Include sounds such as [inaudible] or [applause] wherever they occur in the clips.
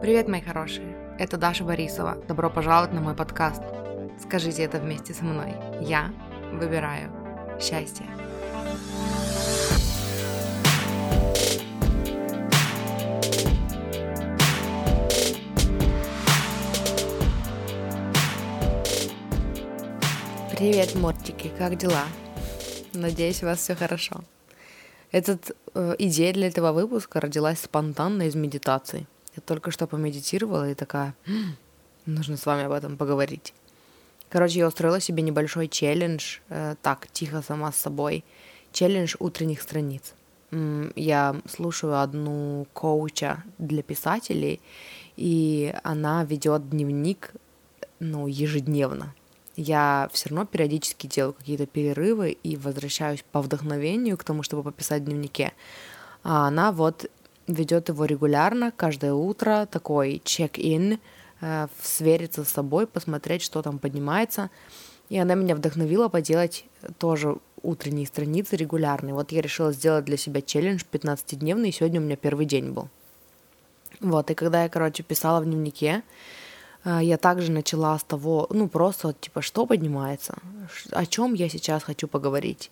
Привет, мои хорошие! Это Даша Борисова. Добро пожаловать на мой подкаст. Скажите это вместе со мной. Я выбираю счастье. Привет, мортики, как дела? Надеюсь, у вас все хорошо. Этот э, идея для этого выпуска родилась спонтанно из медитации. Я только что помедитировала и такая, «Хм, нужно с вами об этом поговорить. Короче, я устроила себе небольшой челлендж, э, так, тихо сама с собой. Челлендж утренних страниц. Я слушаю одну коуча для писателей, и она ведет дневник, ну, ежедневно. Я все равно периодически делаю какие-то перерывы и возвращаюсь по вдохновению к тому, чтобы пописать в дневнике. А она вот ведет его регулярно, каждое утро, такой чек-ин, э, свериться с собой, посмотреть, что там поднимается. И она меня вдохновила поделать тоже утренние страницы регулярные. Вот я решила сделать для себя челлендж 15-дневный, и сегодня у меня первый день был. Вот, и когда я, короче, писала в дневнике, э, я также начала с того, ну, просто типа, что поднимается, о чем я сейчас хочу поговорить.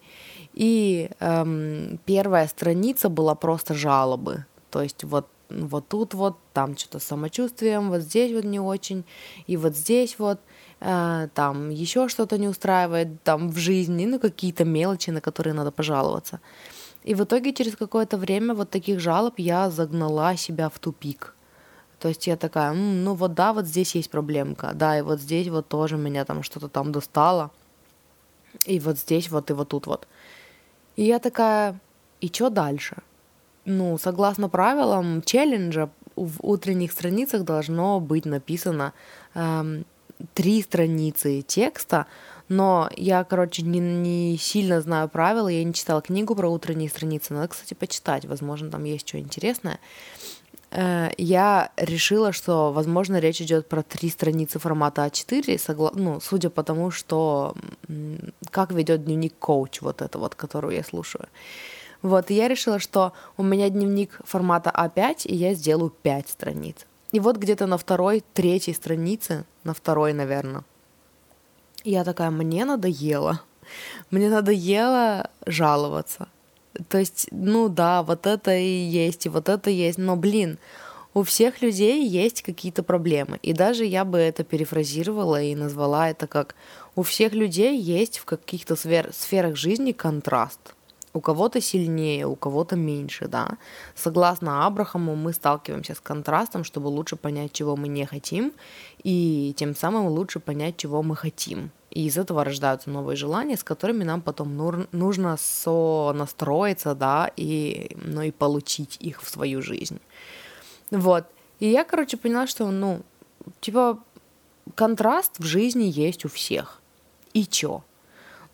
И эм, первая страница была просто жалобы. То есть вот вот тут вот, там что-то с самочувствием, вот здесь вот не очень, и вот здесь вот, э, там еще что-то не устраивает, там в жизни, ну какие-то мелочи, на которые надо пожаловаться. И в итоге через какое-то время вот таких жалоб я загнала себя в тупик. То есть я такая, ну вот да, вот здесь есть проблемка, да, и вот здесь вот тоже меня там что-то там достало, и вот здесь вот, и вот тут вот. И я такая, и что дальше? Ну, согласно правилам челленджа, в утренних страницах должно быть написано эм, три страницы текста, но я, короче, не, не сильно знаю правила, я не читала книгу про утренние страницы, надо, кстати, почитать, возможно, там есть что интересное. Э, я решила, что, возможно, речь идет про три страницы формата А4, согла... ну, судя по тому, что как ведет дневник коуч, вот это вот, которую я слушаю. Вот, и я решила, что у меня дневник формата А5, и я сделаю 5 страниц. И вот где-то на второй, третьей странице, на второй, наверное, я такая, мне надоело. Мне надоело жаловаться. То есть, ну да, вот это и есть, и вот это есть, но, блин, у всех людей есть какие-то проблемы. И даже я бы это перефразировала и назвала это как у всех людей есть в каких-то сфер, сферах жизни контраст у кого-то сильнее, у кого-то меньше, да. Согласно Абрахаму, мы сталкиваемся с контрастом, чтобы лучше понять, чего мы не хотим, и тем самым лучше понять, чего мы хотим. И из этого рождаются новые желания, с которыми нам потом нужно сонастроиться, да, и, ну, и получить их в свою жизнь. Вот. И я, короче, поняла, что, ну, типа, контраст в жизни есть у всех. И чё?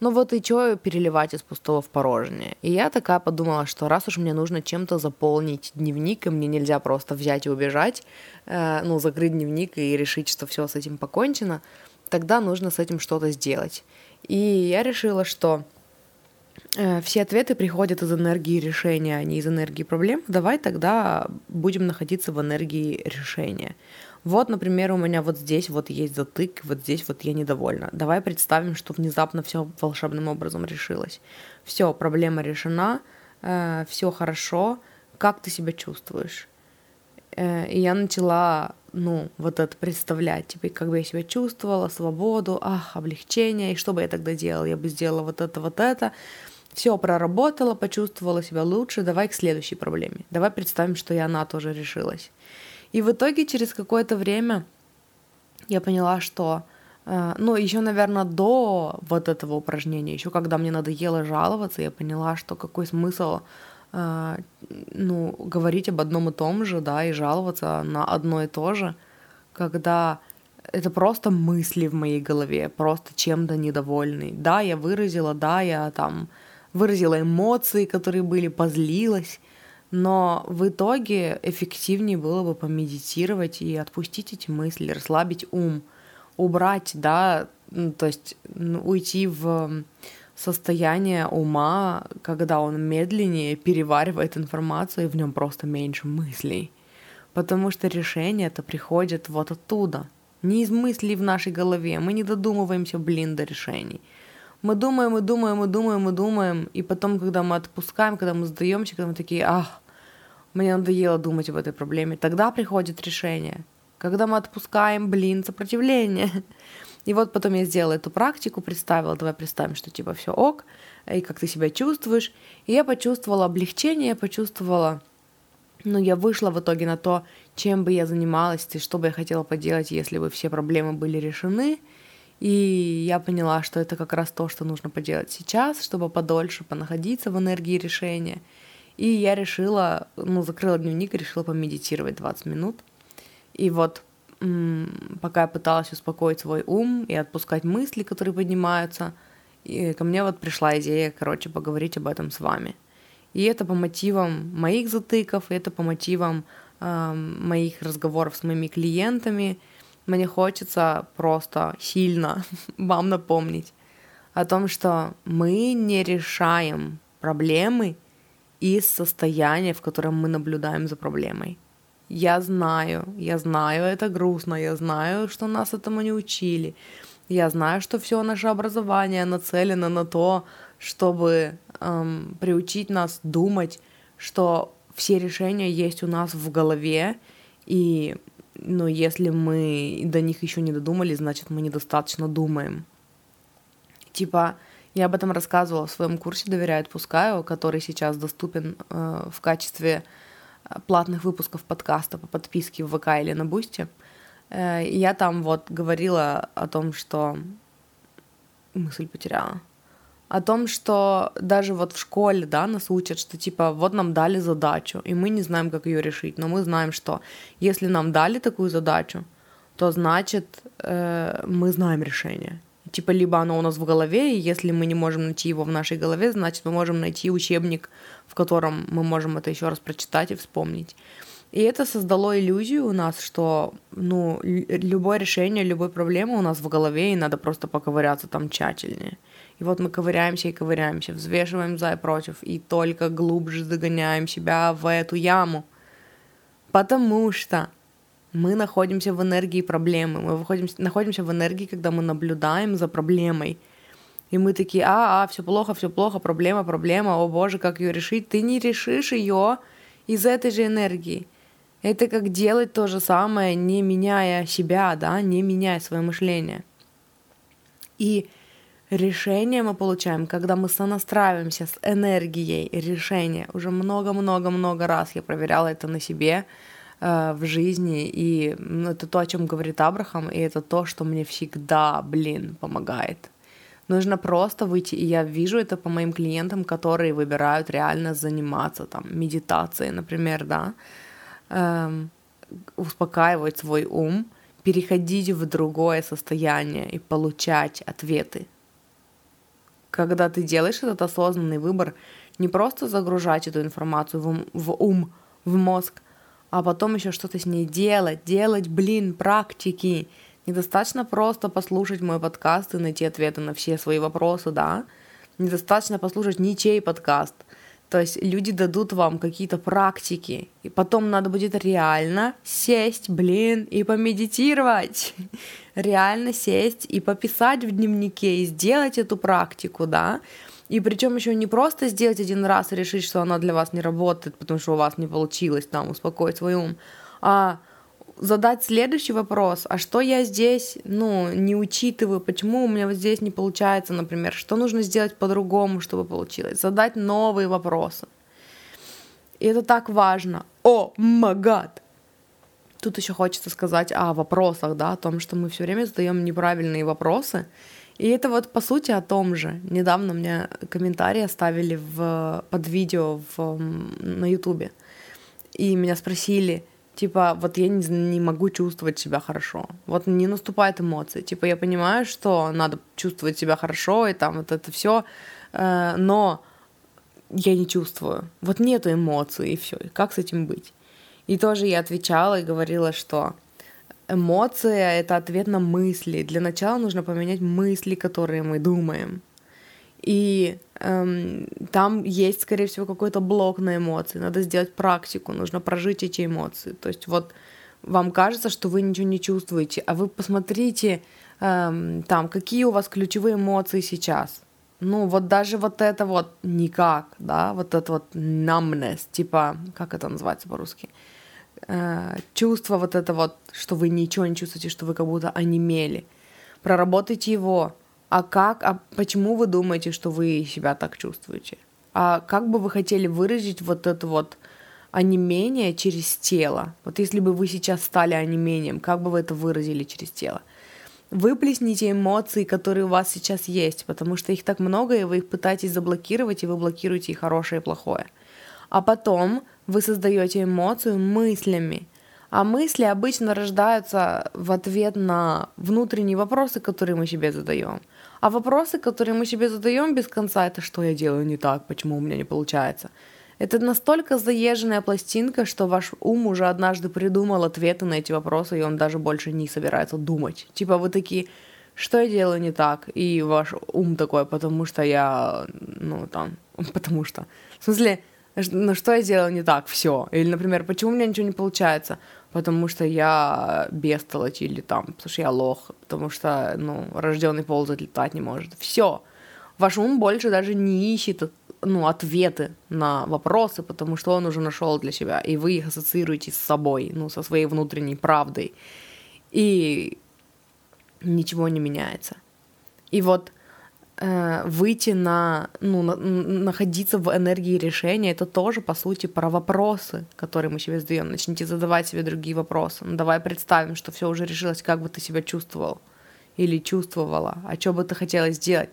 Ну вот и что переливать из пустого в порожнее? И я такая подумала, что раз уж мне нужно чем-то заполнить дневник, и мне нельзя просто взять и убежать, э, ну, закрыть дневник и решить, что все с этим покончено, тогда нужно с этим что-то сделать. И я решила, что э, все ответы приходят из энергии решения, а не из энергии проблем. Давай тогда будем находиться в энергии решения. Вот, например, у меня вот здесь вот есть затык, вот здесь вот я недовольна. Давай представим, что внезапно все волшебным образом решилось. Все, проблема решена, э, все хорошо. Как ты себя чувствуешь? Э, и я начала, ну, вот это представлять, типа, как бы я себя чувствовала, свободу, ах, облегчение, и что бы я тогда делала? Я бы сделала вот это, вот это. Все проработала, почувствовала себя лучше, давай к следующей проблеме. Давай представим, что и она тоже решилась. И в итоге через какое-то время я поняла, что э, ну, еще, наверное, до вот этого упражнения, еще когда мне надоело жаловаться, я поняла, что какой смысл э, ну, говорить об одном и том же, да, и жаловаться на одно и то же, когда это просто мысли в моей голове, просто чем-то недовольный. Да, я выразила, да, я там выразила эмоции, которые были, позлилась, но в итоге эффективнее было бы помедитировать и отпустить эти мысли, расслабить ум, убрать, да, ну, то есть уйти в состояние ума, когда он медленнее переваривает информацию, и в нем просто меньше мыслей. Потому что решение это приходит вот оттуда. Не из мыслей в нашей голове. Мы не додумываемся, блин, до решений. Мы думаем и думаем и думаем и думаем, и потом, когда мы отпускаем, когда мы сдаемся, когда мы такие, ах, мне надоело думать об этой проблеме, тогда приходит решение. Когда мы отпускаем, блин, сопротивление. И вот потом я сделала эту практику, представила, давай представим, что типа все ок, и как ты себя чувствуешь. И я почувствовала облегчение, я почувствовала, ну, я вышла в итоге на то, чем бы я занималась и что бы я хотела поделать, если бы все проблемы были решены. И я поняла, что это как раз то, что нужно поделать сейчас, чтобы подольше понаходиться в энергии решения. И я решила, ну, закрыла дневник и решила помедитировать 20 минут. И вот пока я пыталась успокоить свой ум и отпускать мысли, которые поднимаются, и ко мне вот пришла идея, короче, поговорить об этом с вами. И это по мотивам моих затыков, и это по мотивам э, моих разговоров с моими клиентами. Мне хочется просто сильно [laughs] вам напомнить о том, что мы не решаем проблемы из состояния, в котором мы наблюдаем за проблемой. Я знаю, я знаю, это грустно, я знаю, что нас этому не учили. Я знаю, что все наше образование нацелено на то, чтобы эм, приучить нас думать, что все решения есть у нас в голове, и ну, если мы до них еще не додумали, значит, мы недостаточно думаем. Типа, я об этом рассказывала в своем курсе «Доверяю, отпускаю», который сейчас доступен э, в качестве платных выпусков подкаста по подписке в ВК или на Boosty. Э, я там вот говорила о том, что... Мысль потеряла. О том, что даже вот в школе, да, нас учат, что типа вот нам дали задачу, и мы не знаем, как ее решить, но мы знаем, что если нам дали такую задачу, то значит э, мы знаем решение. Типа либо оно у нас в голове, и если мы не можем найти его в нашей голове, значит мы можем найти учебник, в котором мы можем это еще раз прочитать и вспомнить. И это создало иллюзию у нас, что ну, любое решение любой проблемы у нас в голове, и надо просто поковыряться там тщательнее. И вот мы ковыряемся и ковыряемся, взвешиваем за и против, и только глубже загоняем себя в эту яму. Потому что мы находимся в энергии проблемы, мы выходим, находимся в энергии, когда мы наблюдаем за проблемой. И мы такие, а, а, все плохо, все плохо, проблема, проблема, о боже, как ее решить? Ты не решишь ее из этой же энергии. Это как делать то же самое, не меняя себя, да, не меняя свое мышление. И решение мы получаем, когда мы сонастраиваемся с энергией решения. Уже много-много-много раз я проверяла это на себе, Э, в жизни, и ну, это то, о чем говорит Абрахам, и это то, что мне всегда, блин, помогает. Нужно просто выйти, и я вижу это по моим клиентам, которые выбирают реально заниматься там медитацией, например, да, эм, успокаивать свой ум, переходить в другое состояние и получать ответы. Когда ты делаешь этот осознанный выбор, не просто загружать эту информацию в ум, в, ум, в мозг, а потом еще что-то с ней делать, делать, блин, практики. Недостаточно просто послушать мой подкаст и найти ответы на все свои вопросы, да? Недостаточно послушать ничей подкаст. То есть люди дадут вам какие-то практики, и потом надо будет реально сесть, блин, и помедитировать. [laughs] Реально сесть и пописать в дневнике, и сделать эту практику, да? И причем еще не просто сделать один раз и решить, что она для вас не работает, потому что у вас не получилось там успокоить свой ум, а задать следующий вопрос, а что я здесь, ну, не учитываю, почему у меня вот здесь не получается, например, что нужно сделать по-другому, чтобы получилось, задать новые вопросы. И это так важно. О, магад! Тут еще хочется сказать о вопросах, да, о том, что мы все время задаем неправильные вопросы, и это вот по сути о том же. Недавно мне комментарии оставили в, под видео в, на Ютубе. И меня спросили, типа, вот я не, не могу чувствовать себя хорошо. Вот не наступает эмоции. Типа, я понимаю, что надо чувствовать себя хорошо, и там вот это все, э, но я не чувствую. Вот нету эмоций, и все. Как с этим быть? И тоже я отвечала и говорила, что Эмоция — это ответ на мысли. Для начала нужно поменять мысли, которые мы думаем. И эм, там есть, скорее всего, какой-то блок на эмоции, надо сделать практику, нужно прожить эти эмоции. То есть вот вам кажется, что вы ничего не чувствуете, а вы посмотрите эм, там, какие у вас ключевые эмоции сейчас. Ну, вот даже вот это вот никак, да, вот это вот numbness, типа, как это называется по-русски? Э, чувство вот это вот, что вы ничего не чувствуете, что вы как будто онемели. Проработайте его. А как, а почему вы думаете, что вы себя так чувствуете? А как бы вы хотели выразить вот это вот онемение через тело? Вот если бы вы сейчас стали онемением, как бы вы это выразили через тело? Выплесните эмоции, которые у вас сейчас есть, потому что их так много, и вы их пытаетесь заблокировать, и вы блокируете и хорошее, и плохое. А потом вы создаете эмоцию мыслями. А мысли обычно рождаются в ответ на внутренние вопросы, которые мы себе задаем. А вопросы, которые мы себе задаем без конца, это что я делаю не так, почему у меня не получается. Это настолько заезженная пластинка, что ваш ум уже однажды придумал ответы на эти вопросы, и он даже больше не собирается думать. Типа вы такие, что я делаю не так? И ваш ум такой, потому что я, ну там, [laughs] потому что. В смысле, ну что я делаю не так? Все. Или, например, почему у меня ничего не получается? Потому что я бестолочь или там, потому что я лох, потому что, ну, рожденный ползать летать не может. Все. Ваш ум больше даже не ищет ну, ответы на вопросы, потому что он уже нашел для себя, и вы их ассоциируете с собой, ну, со своей внутренней правдой. И ничего не меняется. И вот выйти на, ну, на, находиться в энергии решения, это тоже, по сути, про вопросы, которые мы себе задаем. Начните задавать себе другие вопросы. Ну, давай представим, что все уже решилось, как бы ты себя чувствовал или чувствовала, а что бы ты хотела сделать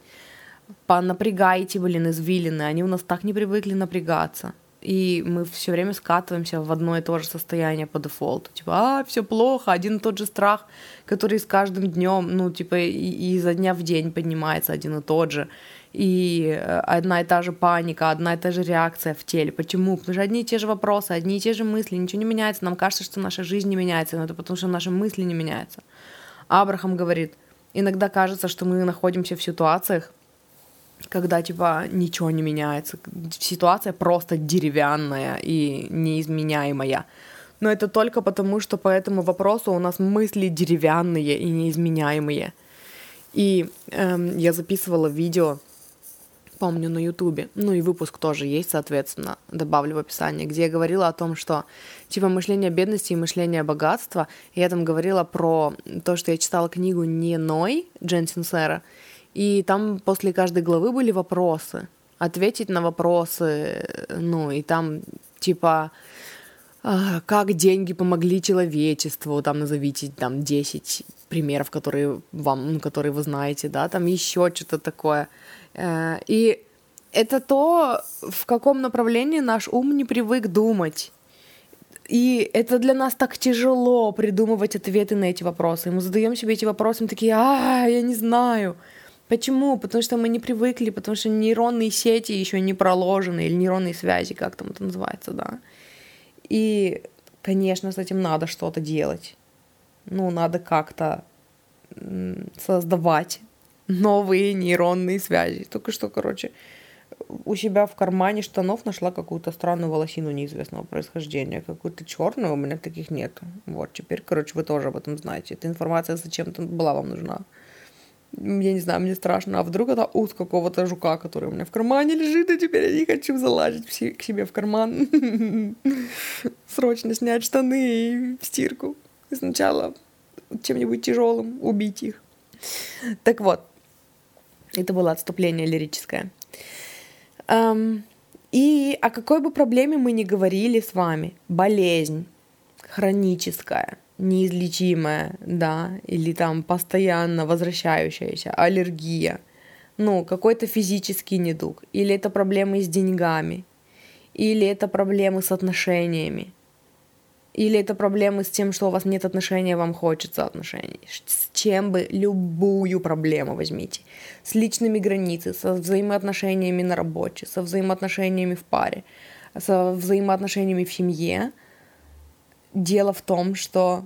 понапрягайте, блин, извилины, они у нас так не привыкли напрягаться. И мы все время скатываемся в одно и то же состояние по дефолту. Типа, а, все плохо, один и тот же страх, который с каждым днем, ну, типа, и, изо дня в день поднимается один и тот же. И э, одна и та же паника, одна и та же реакция в теле. Почему? Потому что одни и те же вопросы, одни и те же мысли, ничего не меняется. Нам кажется, что наша жизнь не меняется, но это потому что наши мысли не меняются. Абрахам говорит, иногда кажется, что мы находимся в ситуациях, когда типа ничего не меняется, ситуация просто деревянная и неизменяемая. Но это только потому, что по этому вопросу у нас мысли деревянные и неизменяемые. И эм, я записывала видео, помню, на Ютубе, ну и выпуск тоже есть, соответственно, добавлю в описание, где я говорила о том, что типа мышление бедности и мышление богатства, я там говорила про то, что я читала книгу «Не Ной» Джен Синсера, и там после каждой главы были вопросы. Ответить на вопросы, ну, и там типа а, как деньги помогли человечеству, там назовите там 10 примеров, которые вам, ну, которые вы знаете, да, там еще что-то такое. Э, и это то, в каком направлении наш ум не привык думать. И это для нас так тяжело придумывать ответы на эти вопросы. И мы задаем себе эти вопросы, мы такие, а, я не знаю. Почему? Потому что мы не привыкли, потому что нейронные сети еще не проложены, или нейронные связи, как там это называется, да. И, конечно, с этим надо что-то делать. Ну, надо как-то создавать новые нейронные связи. Только что, короче, у себя в кармане штанов нашла какую-то странную волосину неизвестного происхождения. Какую-то черную, у меня таких нет. Вот, теперь, короче, вы тоже об этом знаете. Эта информация зачем-то была вам нужна я не знаю, мне страшно, а вдруг это ус какого-то жука, который у меня в кармане лежит, и теперь я не хочу залазить к себе в карман. [laughs] Срочно снять штаны и в стирку. Сначала чем-нибудь тяжелым убить их. Так вот, это было отступление лирическое. Um, и о какой бы проблеме мы ни говорили с вами, болезнь хроническая – неизлечимая, да, или там постоянно возвращающаяся, аллергия, ну, какой-то физический недуг, или это проблемы с деньгами, или это проблемы с отношениями, или это проблемы с тем, что у вас нет отношений, вам хочется отношений. С чем бы любую проблему возьмите. С личными границами, со взаимоотношениями на работе, со взаимоотношениями в паре, со взаимоотношениями в семье – Дело в том, что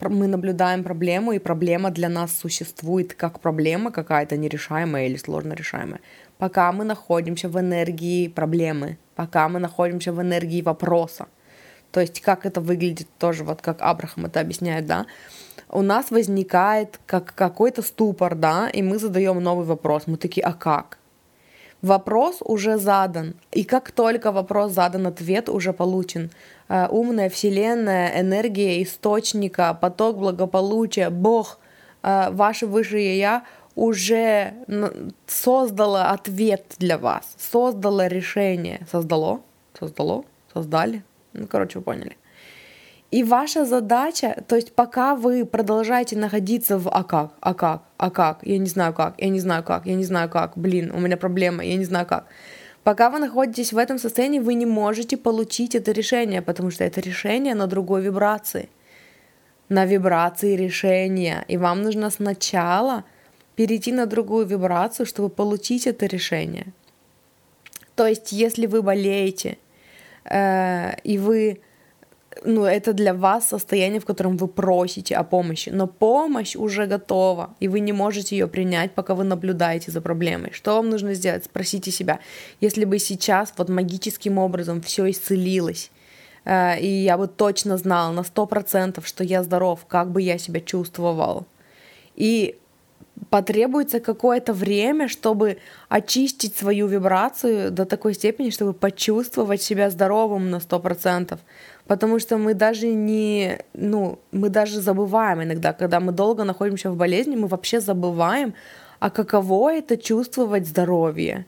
мы наблюдаем проблему, и проблема для нас существует как проблема какая-то нерешаемая или сложно решаемая. пока мы находимся в энергии проблемы, пока мы находимся в энергии вопроса. То есть как это выглядит тоже, вот как Абрахам это объясняет, да, у нас возникает как какой-то ступор, да, и мы задаем новый вопрос. Мы такие, а как? Вопрос уже задан, и как только вопрос задан, ответ уже получен. Э, умная вселенная, энергия источника, поток благополучия, Бог, э, ваше высшее я уже создало ответ для вас, создало решение, создало, создало, создали, ну короче вы поняли. И ваша задача, то есть пока вы продолжаете находиться в «а как?», «а как?», «а как?», «я не знаю как?», «я не знаю как?», «я не знаю как?», «блин, у меня проблема, я не знаю как?», Пока вы находитесь в этом состоянии, вы не можете получить это решение, потому что это решение на другой вибрации, на вибрации решения. И вам нужно сначала перейти на другую вибрацию, чтобы получить это решение. То есть, если вы болеете, э, и вы ну, это для вас состояние, в котором вы просите о помощи, но помощь уже готова, и вы не можете ее принять, пока вы наблюдаете за проблемой. Что вам нужно сделать? Спросите себя, если бы сейчас вот магическим образом все исцелилось, э, и я бы точно знала на сто процентов, что я здоров, как бы я себя чувствовал. И потребуется какое-то время, чтобы очистить свою вибрацию до такой степени, чтобы почувствовать себя здоровым на сто процентов потому что мы даже не, ну, мы даже забываем иногда, когда мы долго находимся в болезни, мы вообще забываем, а каково это чувствовать здоровье.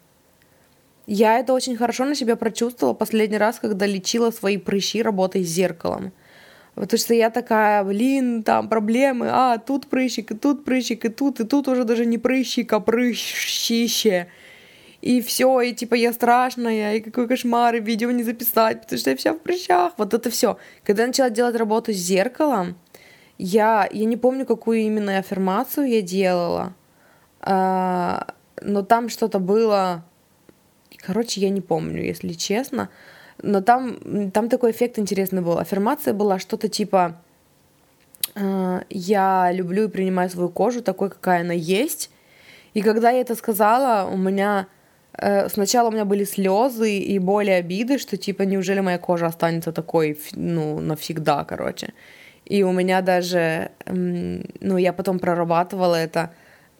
Я это очень хорошо на себя прочувствовала последний раз, когда лечила свои прыщи, работой с зеркалом. Потому что я такая, блин, там проблемы, а, тут прыщик, и тут прыщик, и тут, и тут уже даже не прыщик, а прыщище и все, и типа я страшная, и какой кошмар, и видео не записать, потому что я вся в прыщах, вот это все. Когда я начала делать работу с зеркалом, я, я не помню, какую именно аффирмацию я делала, а, но там что-то было, короче, я не помню, если честно, но там, там такой эффект интересный был. Аффирмация была что-то типа а, «Я люблю и принимаю свою кожу такой, какая она есть». И когда я это сказала, у меня сначала у меня были слезы и боли, обиды, что типа неужели моя кожа останется такой, ну, навсегда, короче. И у меня даже, ну, я потом прорабатывала это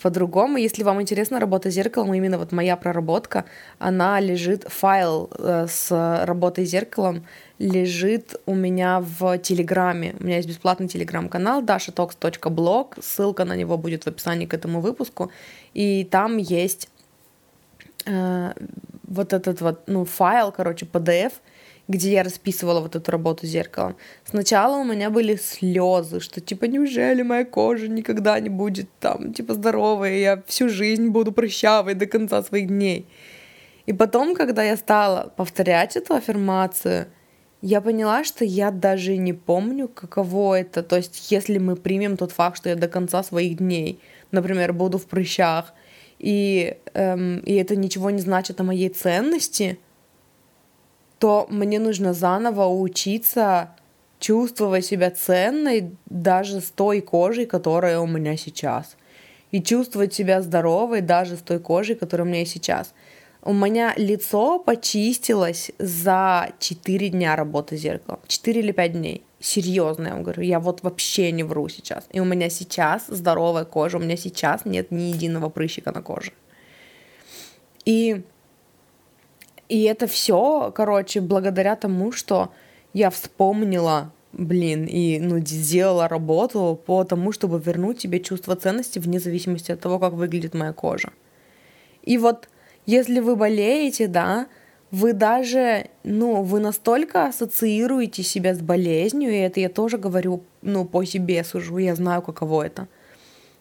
по-другому. Если вам интересно работа с зеркалом, именно вот моя проработка, она лежит, файл э, с работой с зеркалом лежит у меня в Телеграме. У меня есть бесплатный Телеграм-канал dashatox.blog, ссылка на него будет в описании к этому выпуску, и там есть э, вот этот вот, ну, файл, короче, PDF, где я расписывала вот эту работу зеркалом. Сначала у меня были слезы, что типа неужели моя кожа никогда не будет там типа здоровая, я всю жизнь буду прыщавой до конца своих дней. И потом, когда я стала повторять эту аффирмацию, я поняла, что я даже не помню, каково это. То есть, если мы примем тот факт, что я до конца своих дней, например, буду в прыщах, и, эм, и это ничего не значит о моей ценности, то мне нужно заново учиться чувствовать себя ценной даже с той кожей, которая у меня сейчас. И чувствовать себя здоровой даже с той кожей, которая у меня сейчас. У меня лицо почистилось за 4 дня работы зеркалом. 4 или 5 дней серьезно, я говорю, я вот вообще не вру сейчас. И у меня сейчас здоровая кожа, у меня сейчас нет ни единого прыщика на коже. И, и это все, короче, благодаря тому, что я вспомнила, блин, и ну, сделала работу по тому, чтобы вернуть тебе чувство ценности вне зависимости от того, как выглядит моя кожа. И вот если вы болеете, да, вы даже, ну, вы настолько ассоциируете себя с болезнью, и это я тоже говорю, ну, по себе сужу, я знаю, каково это.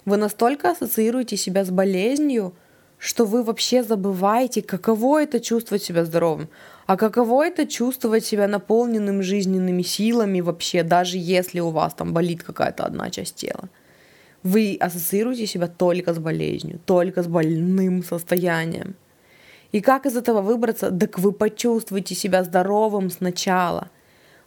Вы настолько ассоциируете себя с болезнью, что вы вообще забываете, каково это чувствовать себя здоровым, а каково это чувствовать себя наполненным жизненными силами вообще, даже если у вас там болит какая-то одна часть тела. Вы ассоциируете себя только с болезнью, только с больным состоянием. И как из этого выбраться? Так вы почувствуете себя здоровым сначала.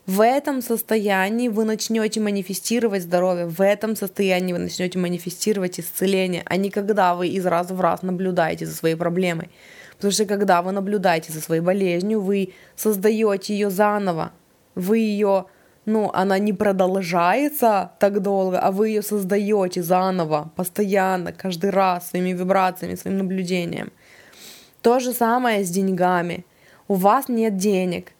В этом состоянии вы начнете манифестировать здоровье, в этом состоянии вы начнете манифестировать исцеление, а не когда вы из раза в раз наблюдаете за своей проблемой. Потому что когда вы наблюдаете за своей болезнью, вы создаете ее заново, вы ее, ну, она не продолжается так долго, а вы ее создаете заново, постоянно, каждый раз своими вибрациями, своим наблюдением. То же самое с деньгами. У вас нет денег,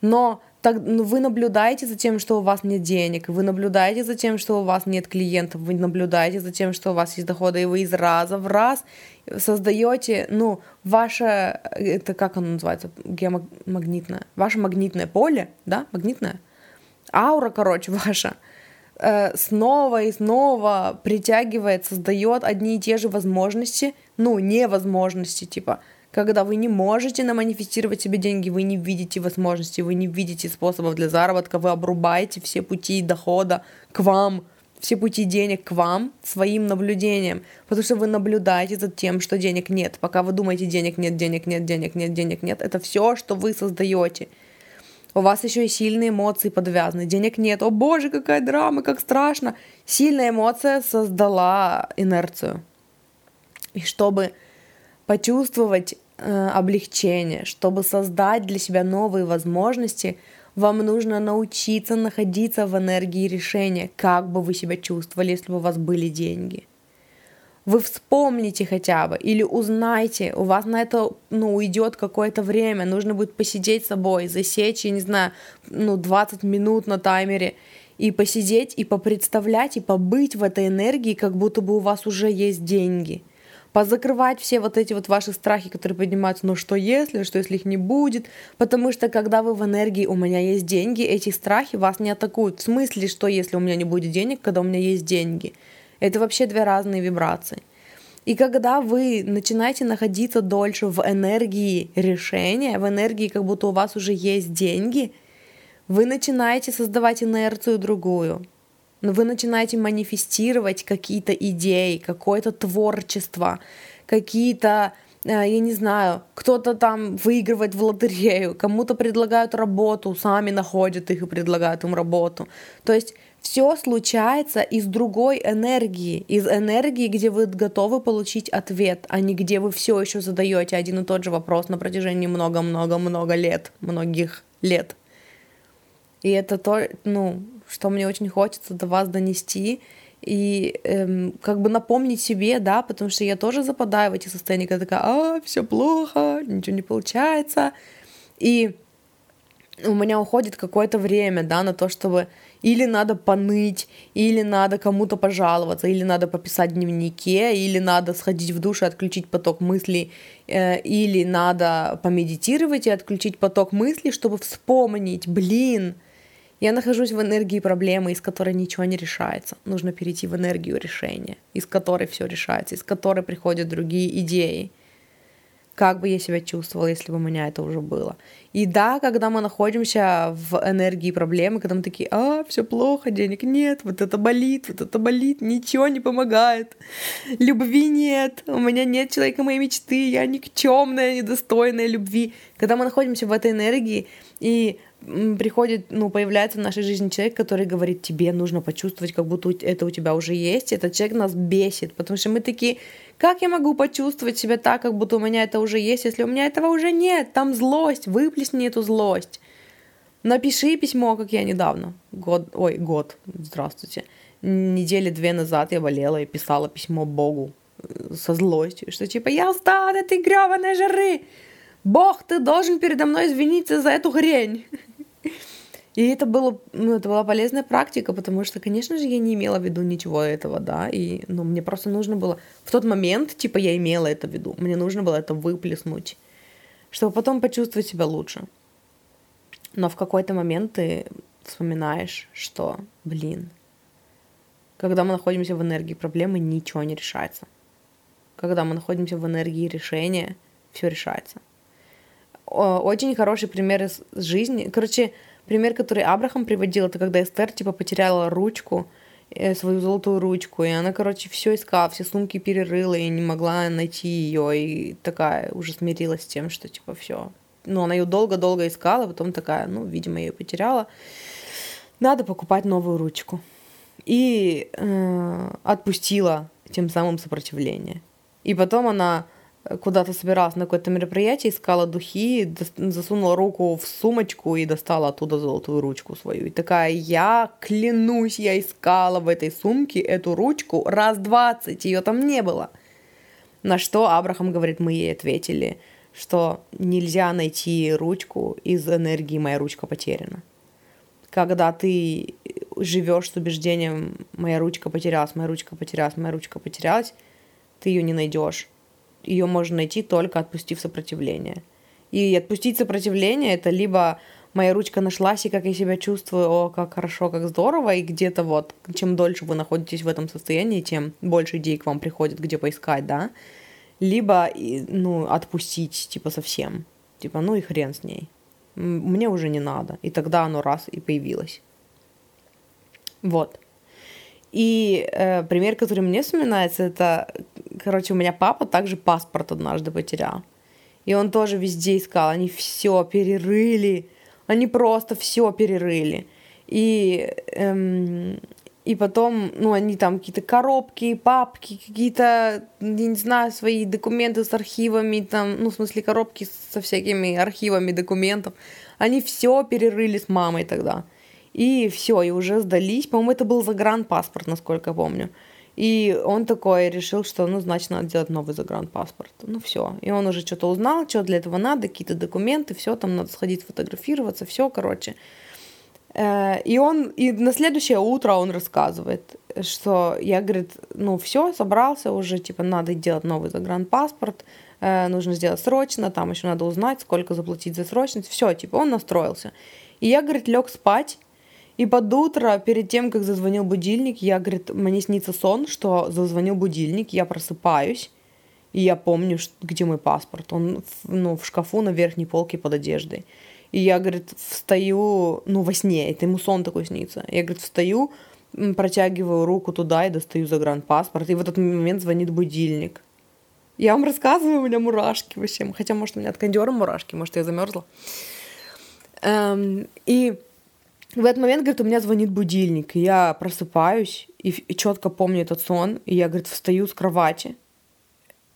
но так, ну, вы наблюдаете за тем, что у вас нет денег, вы наблюдаете за тем, что у вас нет клиентов, вы наблюдаете за тем, что у вас есть доходы, и вы из раза в раз создаете, ну, ваше, это как оно называется, геомагнитное, ваше магнитное поле, да, магнитное, аура, короче, [laughs] ваша, э, снова и снова притягивает, создает одни и те же возможности, ну, невозможности, типа, когда вы не можете наманифестировать себе деньги, вы не видите возможностей, вы не видите способов для заработка, вы обрубаете все пути дохода к вам, все пути денег к вам своим наблюдением, потому что вы наблюдаете за тем, что денег нет. Пока вы думаете, денег нет, денег нет, денег нет, денег нет, это все, что вы создаете. У вас еще и сильные эмоции подвязаны. Денег нет. О боже, какая драма, как страшно. Сильная эмоция создала инерцию. И чтобы почувствовать облегчение, чтобы создать для себя новые возможности, вам нужно научиться находиться в энергии решения, как бы вы себя чувствовали, если бы у вас были деньги. Вы вспомните хотя бы или узнайте, у вас на это ну, уйдет какое-то время, нужно будет посидеть с собой, засечь, я не знаю, ну, 20 минут на таймере, и посидеть, и попредставлять, и побыть в этой энергии, как будто бы у вас уже есть деньги – позакрывать все вот эти вот ваши страхи, которые поднимаются, ну что если, что если их не будет, потому что когда вы в энергии, у меня есть деньги, эти страхи вас не атакуют. В смысле, что если у меня не будет денег, когда у меня есть деньги? Это вообще две разные вибрации. И когда вы начинаете находиться дольше в энергии решения, в энергии, как будто у вас уже есть деньги, вы начинаете создавать инерцию другую но вы начинаете манифестировать какие-то идеи, какое-то творчество, какие-то э, я не знаю, кто-то там выигрывает в лотерею, кому-то предлагают работу, сами находят их и предлагают им работу. То есть все случается из другой энергии, из энергии, где вы готовы получить ответ, а не где вы все еще задаете один и тот же вопрос на протяжении много-много-много лет, многих лет. И это то, ну, что мне очень хочется до вас донести и эм, как бы напомнить себе, да, потому что я тоже западаю в эти состояния, когда такая, а, все плохо, ничего не получается. И у меня уходит какое-то время, да, на то, чтобы или надо поныть, или надо кому-то пожаловаться, или надо пописать в дневнике, или надо сходить в душ и отключить поток мыслей, э, или надо помедитировать и отключить поток мыслей, чтобы вспомнить, блин, я нахожусь в энергии проблемы, из которой ничего не решается. Нужно перейти в энергию решения, из которой все решается, из которой приходят другие идеи. Как бы я себя чувствовала, если бы у меня это уже было. И да, когда мы находимся в энергии проблемы, когда мы такие, а, все плохо, денег нет, вот это болит, вот это болит, ничего не помогает, любви нет, у меня нет человека моей мечты, я никчемная, недостойная любви. Когда мы находимся в этой энергии, и приходит, ну, появляется в нашей жизни человек, который говорит, тебе нужно почувствовать, как будто это у тебя уже есть. Этот человек нас бесит, потому что мы такие, как я могу почувствовать себя так, как будто у меня это уже есть, если у меня этого уже нет? Там злость, выплесни эту злость. Напиши письмо, как я недавно, год, ой, год, здравствуйте, недели две назад я болела и писала письмо Богу э, со злостью, что типа я устала от этой гребаной жары, Бог, ты должен передо мной извиниться за эту хрень. И это, было, ну, это была полезная практика, потому что, конечно же, я не имела в виду ничего этого, да, и ну, мне просто нужно было в тот момент, типа, я имела это в виду, мне нужно было это выплеснуть, чтобы потом почувствовать себя лучше. Но в какой-то момент ты вспоминаешь, что, блин, когда мы находимся в энергии проблемы, ничего не решается. Когда мы находимся в энергии решения, все решается. Очень хороший пример из жизни. Короче, Пример, который Абрахам приводил, это когда Эстер, типа, потеряла ручку, э, свою золотую ручку, и она, короче, все искала, все сумки перерыла и не могла найти ее, и такая уже смирилась с тем, что, типа, все. Ну, она ее долго-долго искала, потом такая, ну, видимо, ее потеряла. Надо покупать новую ручку. И э, отпустила тем самым сопротивление. И потом она куда-то собиралась на какое-то мероприятие, искала духи, засунула руку в сумочку и достала оттуда золотую ручку свою. И такая, я клянусь, я искала в этой сумке эту ручку раз двадцать, ее там не было. На что Абрахам говорит, мы ей ответили, что нельзя найти ручку из энергии «моя ручка потеряна». Когда ты живешь с убеждением «моя ручка потерялась, моя ручка потерялась, моя ручка потерялась», ты ее не найдешь ее можно найти только отпустив сопротивление. И отпустить сопротивление это либо моя ручка нашлась, и как я себя чувствую, о, как хорошо, как здорово, и где-то вот, чем дольше вы находитесь в этом состоянии, тем больше идей к вам приходит, где поискать, да, либо, ну, отпустить, типа, совсем, типа, ну и хрен с ней, мне уже не надо, и тогда оно раз и появилось. Вот. И э, пример, который мне вспоминается, это, короче, у меня папа также паспорт однажды потерял. И он тоже везде искал. Они все перерыли. Они просто все перерыли. И, эм, и потом, ну, они там какие-то коробки, папки, какие-то, я не знаю, свои документы с архивами, там, ну, в смысле, коробки со всякими архивами документов. Они все перерыли с мамой тогда. И все, и уже сдались. По-моему, это был загранпаспорт, насколько я помню. И он такой решил, что, ну, значит, надо делать новый загранпаспорт. Ну, все. И он уже что-то узнал, что для этого надо, какие-то документы, все, там надо сходить фотографироваться, все, короче. Э, и он, и на следующее утро он рассказывает, что я, говорит, ну, все, собрался уже, типа, надо делать новый загранпаспорт, э, нужно сделать срочно, там еще надо узнать, сколько заплатить за срочность, все, типа, он настроился. И я, говорит, лег спать, и под утро, перед тем, как зазвонил будильник, я, говорит, мне снится сон, что зазвонил будильник, я просыпаюсь, и я помню, где мой паспорт. Он ну, в шкафу на верхней полке под одеждой. И я, говорит, встаю, ну, во сне, это ему сон такой снится. Я, говорит, встаю, протягиваю руку туда и достаю загранпаспорт. И в этот момент звонит будильник. Я вам рассказываю, у меня мурашки вообще. Хотя, может, у меня от кондера мурашки, может, я замерзла. Эм, и в этот момент, говорит, у меня звонит будильник, и я просыпаюсь, и, и четко помню этот сон, и я, говорит, встаю с кровати,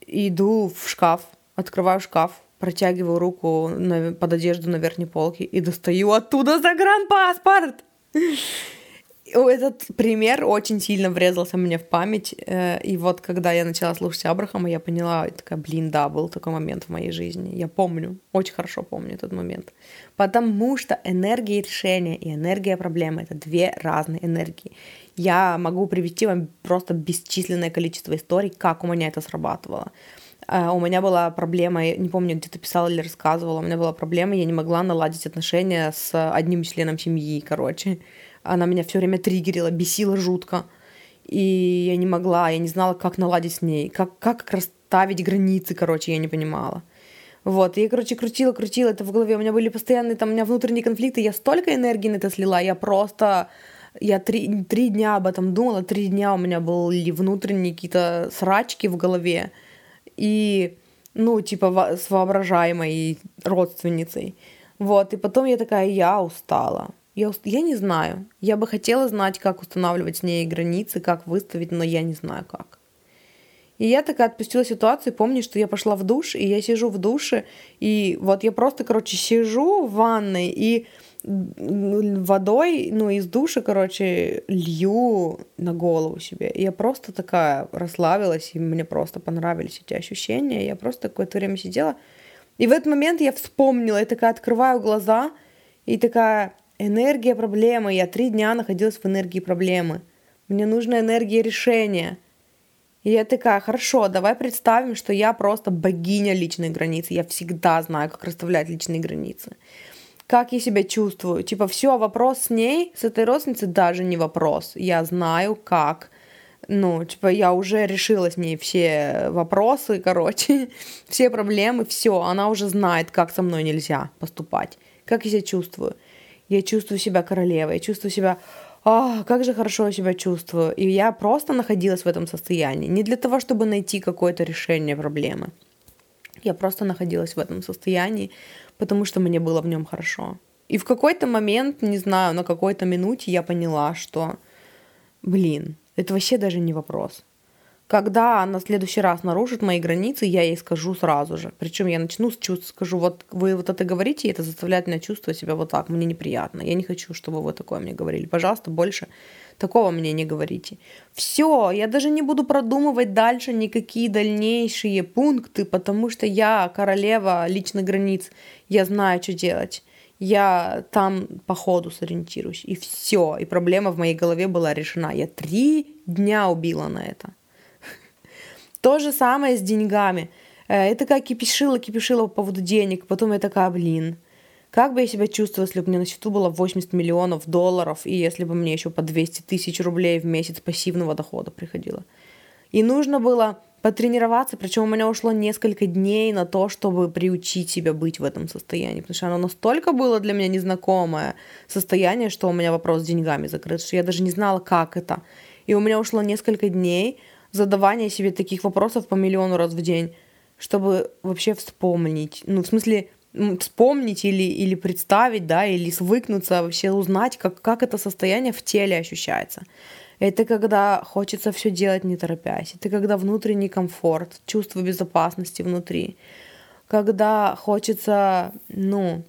иду в шкаф, открываю шкаф, протягиваю руку на, под одежду на верхней полке и достаю оттуда загранпаспорт этот пример очень сильно врезался мне в память. Э, и вот когда я начала слушать Абрахама, я поняла, такая, блин, да, был такой момент в моей жизни. Я помню, очень хорошо помню этот момент. Потому что энергия решения и энергия проблемы — это две разные энергии. Я могу привести вам просто бесчисленное количество историй, как у меня это срабатывало. Uh, у меня была проблема, я не помню, где ты писала или рассказывала, у меня была проблема, я не могла наладить отношения с одним членом семьи, короче. Она меня все время триггерила, бесила жутко. И я не могла, я не знала, как наладить с ней, как, как расставить границы, короче, я не понимала. Вот, я, короче, крутила, крутила это в голове. У меня были постоянные там, у меня внутренние конфликты. Я столько энергии на это слила, я просто... Я три, три дня об этом думала, три дня у меня были внутренние какие-то срачки в голове. И, ну, типа, с воображаемой родственницей. Вот, и потом я такая, я устала. Я, я не знаю. Я бы хотела знать, как устанавливать с ней границы, как выставить, но я не знаю как. И я такая отпустила ситуацию, помню, что я пошла в душ, и я сижу в душе, и вот я просто, короче, сижу в ванной, и водой, ну, из душа, короче, лью на голову себе. И я просто такая расслабилась, и мне просто понравились эти ощущения. Я просто какое-то время сидела. И в этот момент я вспомнила, я такая открываю глаза, и такая, Энергия проблемы. Я три дня находилась в энергии проблемы. Мне нужна энергия решения. И я такая, хорошо, давай представим, что я просто богиня личной границы. Я всегда знаю, как расставлять личные границы. Как я себя чувствую? Типа, все, вопрос с ней, с этой родственницей даже не вопрос. Я знаю, как. Ну, типа, я уже решила с ней все вопросы, короче, [laughs] все проблемы, все. Она уже знает, как со мной нельзя поступать. Как я себя чувствую я чувствую себя королевой, я чувствую себя а, как же хорошо я себя чувствую. И я просто находилась в этом состоянии. Не для того, чтобы найти какое-то решение проблемы. Я просто находилась в этом состоянии, потому что мне было в нем хорошо. И в какой-то момент, не знаю, на какой-то минуте я поняла, что, блин, это вообще даже не вопрос. Когда она в следующий раз нарушит мои границы, я ей скажу сразу же. Причем я начну с чувств, скажу, вот вы вот это говорите, и это заставляет меня чувствовать себя вот так, мне неприятно. Я не хочу, чтобы вы такое мне говорили. Пожалуйста, больше такого мне не говорите. Все, я даже не буду продумывать дальше никакие дальнейшие пункты, потому что я королева личных границ. Я знаю, что делать. Я там по ходу сориентируюсь. И все. И проблема в моей голове была решена. Я три дня убила на это. То же самое с деньгами. Э, это как кипишила, кипишила по поводу денег. Потом я такая, блин, как бы я себя чувствовала, если бы у меня на счету было 80 миллионов долларов, и если бы мне еще по 200 тысяч рублей в месяц пассивного дохода приходило. И нужно было потренироваться, причем у меня ушло несколько дней на то, чтобы приучить себя быть в этом состоянии, потому что оно настолько было для меня незнакомое состояние, что у меня вопрос с деньгами закрыт, что я даже не знала, как это. И у меня ушло несколько дней, задавание себе таких вопросов по миллиону раз в день, чтобы вообще вспомнить. Ну, в смысле, вспомнить или, или представить, да, или свыкнуться, вообще узнать, как, как это состояние в теле ощущается. Это когда хочется все делать не торопясь. Это когда внутренний комфорт, чувство безопасности внутри. Когда хочется, ну,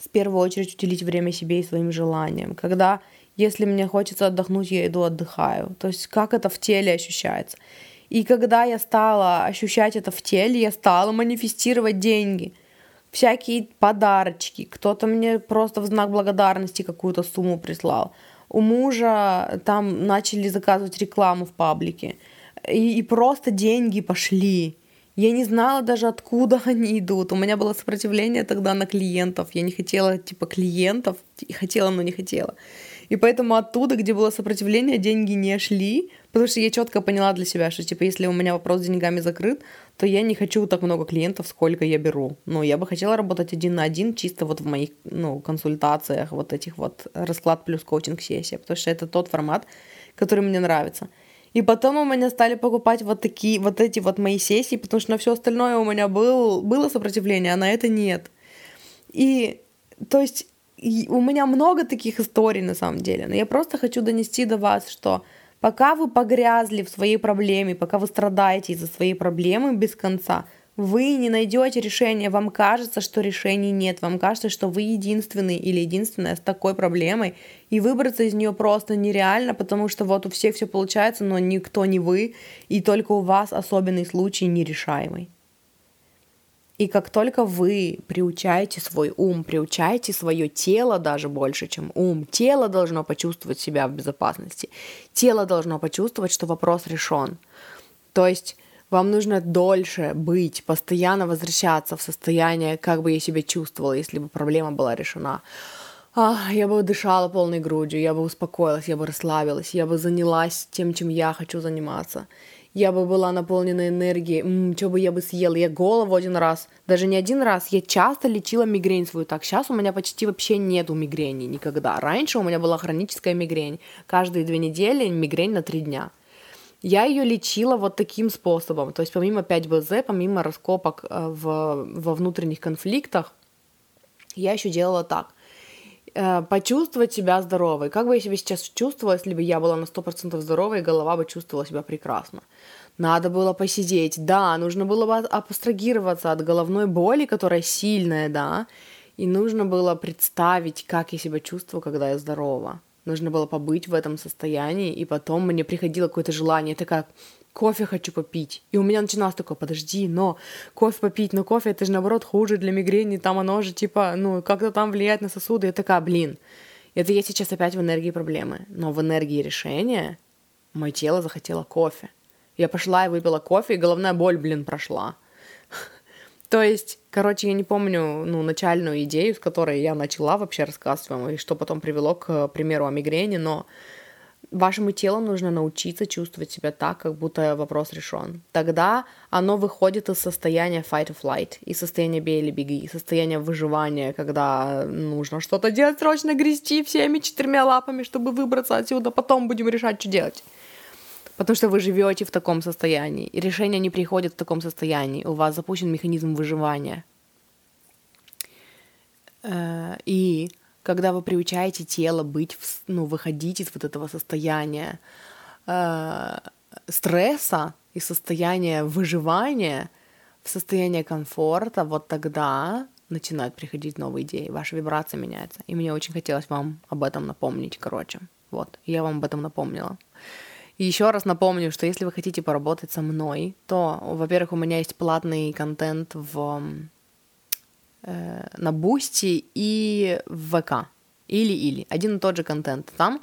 в первую очередь уделить время себе и своим желаниям. Когда если мне хочется отдохнуть, я иду отдыхаю. То есть как это в теле ощущается. И когда я стала ощущать это в теле, я стала манифестировать деньги. Всякие подарочки. Кто-то мне просто в знак благодарности какую-то сумму прислал. У мужа там начали заказывать рекламу в паблике. И, и просто деньги пошли. Я не знала даже, откуда [laughs] они идут. У меня было сопротивление тогда на клиентов. Я не хотела, типа, клиентов. Хотела, но не хотела. И поэтому оттуда, где было сопротивление, деньги не шли, потому что я четко поняла для себя, что типа если у меня вопрос с деньгами закрыт, то я не хочу так много клиентов, сколько я беру. Ну, я бы хотела работать один на один, чисто вот в моих, ну, консультациях, вот этих вот расклад плюс коучинг сессия, потому что это тот формат, который мне нравится. И потом у меня стали покупать вот такие, вот эти вот мои сессии, потому что на все остальное у меня был, было сопротивление, а на это нет. И, то есть, у меня много таких историй на самом деле, но я просто хочу донести до вас, что пока вы погрязли в своей проблеме, пока вы страдаете из-за своей проблемы без конца, вы не найдете решения, вам кажется, что решений нет, вам кажется, что вы единственный или единственная с такой проблемой, и выбраться из нее просто нереально, потому что вот у всех все получается, но никто не вы, и только у вас особенный случай нерешаемый. И как только вы приучаете свой ум, приучаете свое тело даже больше, чем ум, тело должно почувствовать себя в безопасности. Тело должно почувствовать, что вопрос решен. То есть вам нужно дольше быть, постоянно возвращаться в состояние, как бы я себя чувствовала, если бы проблема была решена. Ах, я бы дышала полной грудью, я бы успокоилась, я бы расслабилась, я бы занялась тем, чем я хочу заниматься я бы была наполнена энергией, м-м, что бы я бы съела, я голову один раз, даже не один раз, я часто лечила мигрень свою. Так, сейчас у меня почти вообще нету мигрени никогда, раньше у меня была хроническая мигрень, каждые две недели мигрень на три дня. Я ее лечила вот таким способом, то есть помимо 5БЗ, помимо раскопок э, в, во внутренних конфликтах, я еще делала так. Э, почувствовать себя здоровой. Как бы я себя сейчас чувствовала, если бы я была на 100% здоровой, голова бы чувствовала себя прекрасно. Надо было посидеть, да, нужно было бы абстрагироваться от головной боли, которая сильная, да, и нужно было представить, как я себя чувствую, когда я здорова. Нужно было побыть в этом состоянии, и потом мне приходило какое-то желание, это как кофе хочу попить. И у меня начиналось такое, подожди, но кофе попить, но кофе это же наоборот хуже для мигрени, там оно же типа, ну, как-то там влияет на сосуды. Я такая, блин, это я сейчас опять в энергии проблемы. Но в энергии решения мое тело захотело кофе. Я пошла и выпила кофе, и головная боль, блин, прошла. [laughs] То есть, короче, я не помню, ну, начальную идею, с которой я начала вообще рассказывать вам, и что потом привело к примеру о мигрени, но Вашему телу нужно научиться чувствовать себя так, как будто вопрос решен. Тогда оно выходит из состояния fight or flight, из состояния бей или беги, из состояния выживания, когда нужно что-то делать, срочно грести всеми четырьмя лапами, чтобы выбраться отсюда, потом будем решать, что делать. Потому что вы живете в таком состоянии, и решение не приходит в таком состоянии. У вас запущен механизм выживания. Э, и когда вы приучаете тело быть, в, ну, выходить из вот этого состояния, э, стресса и состояния выживания в состояние комфорта, вот тогда начинают приходить новые идеи, ваша вибрация меняется. И мне очень хотелось вам об этом напомнить, короче. Вот, я вам об этом напомнила. И еще раз напомню, что если вы хотите поработать со мной, то, во-первых, у меня есть платный контент в, на Boosty и в ВК. Или-или. Один и тот же контент там,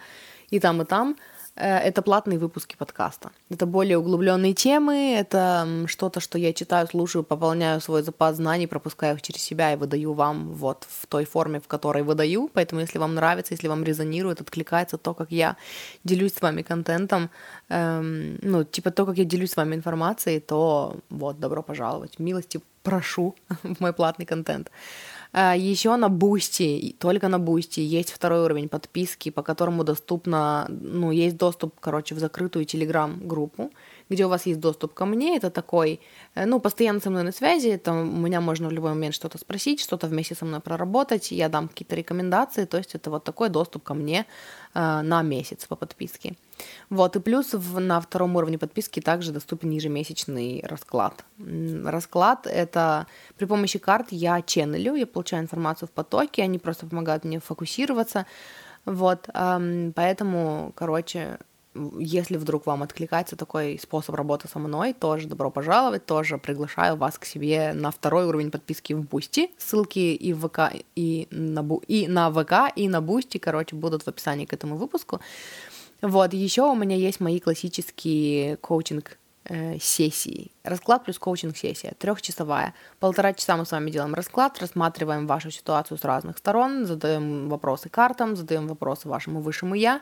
и там, и там. Э, это платные выпуски подкаста. Это более углубленные темы, это что-то, что я читаю, слушаю, пополняю свой запас знаний, пропускаю их через себя и выдаю вам вот в той форме, в которой выдаю. Поэтому, если вам нравится, если вам резонирует, откликается то, как я делюсь с вами контентом, эм, ну, типа то, как я делюсь с вами информацией, то вот, добро пожаловать. Милости прошу [laughs] в мой платный контент. А, Еще на Boosty, только на Boosty. Есть второй уровень подписки, по которому доступно, ну, есть доступ, короче, в закрытую телеграм-группу, где у вас есть доступ ко мне. Это такой, э, ну, постоянно со мной на связи, это у меня можно в любой момент что-то спросить, что-то вместе со мной проработать, я дам какие-то рекомендации, то есть это вот такой доступ ко мне э, на месяц по подписке. Вот, и плюс в, на втором уровне подписки также доступен ежемесячный расклад. Расклад — это при помощи карт я ченнелю, я получаю информацию в потоке, они просто помогают мне фокусироваться, вот, поэтому, короче, если вдруг вам откликается такой способ работы со мной, тоже добро пожаловать, тоже приглашаю вас к себе на второй уровень подписки в Boosty. Ссылки и в ВК, и на, Бу, и на ВК, и на Boosty, короче, будут в описании к этому выпуску. Вот, еще у меня есть мои классические коучинг э, сессии. Расклад плюс коучинг-сессия, трехчасовая. Полтора часа мы с вами делаем расклад, рассматриваем вашу ситуацию с разных сторон, задаем вопросы картам, задаем вопросы вашему высшему я.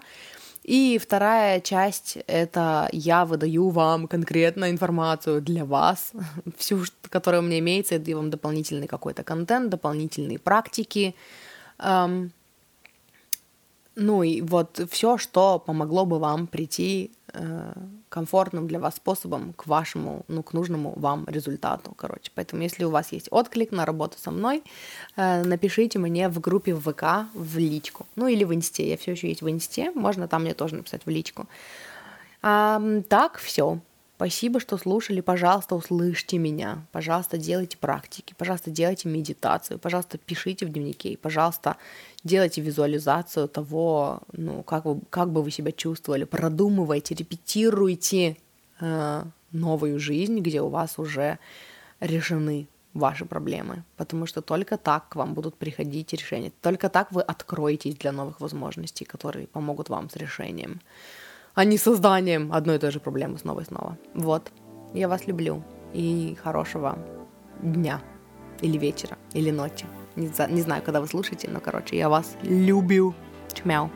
И вторая часть — это я выдаю вам конкретно информацию для вас, [laughs] всю, которая у меня имеется, даю вам дополнительный какой-то контент, дополнительные практики, эм, ну и вот все, что помогло бы вам прийти э, комфортным для вас способом к вашему, ну, к нужному вам результату, короче. Поэтому, если у вас есть отклик на работу со мной, э, напишите мне в группе в ВК в личку, ну или в Инсте, я все еще есть в Инсте, можно там мне тоже написать в личку. А, так, все. Спасибо, что слушали. Пожалуйста, услышьте меня. Пожалуйста, делайте практики. Пожалуйста, делайте медитацию. Пожалуйста, пишите в дневнике. Пожалуйста, делайте визуализацию того, ну, как, вы, как бы вы себя чувствовали. Продумывайте, репетируйте э, новую жизнь, где у вас уже решены ваши проблемы, потому что только так к вам будут приходить решения, только так вы откроетесь для новых возможностей, которые помогут вам с решением а не созданием одной и той же проблемы снова и снова. Вот. Я вас люблю. И хорошего дня. Или вечера. Или ночи. Не, не знаю, когда вы слушаете, но, короче, я вас люблю. Чмяу.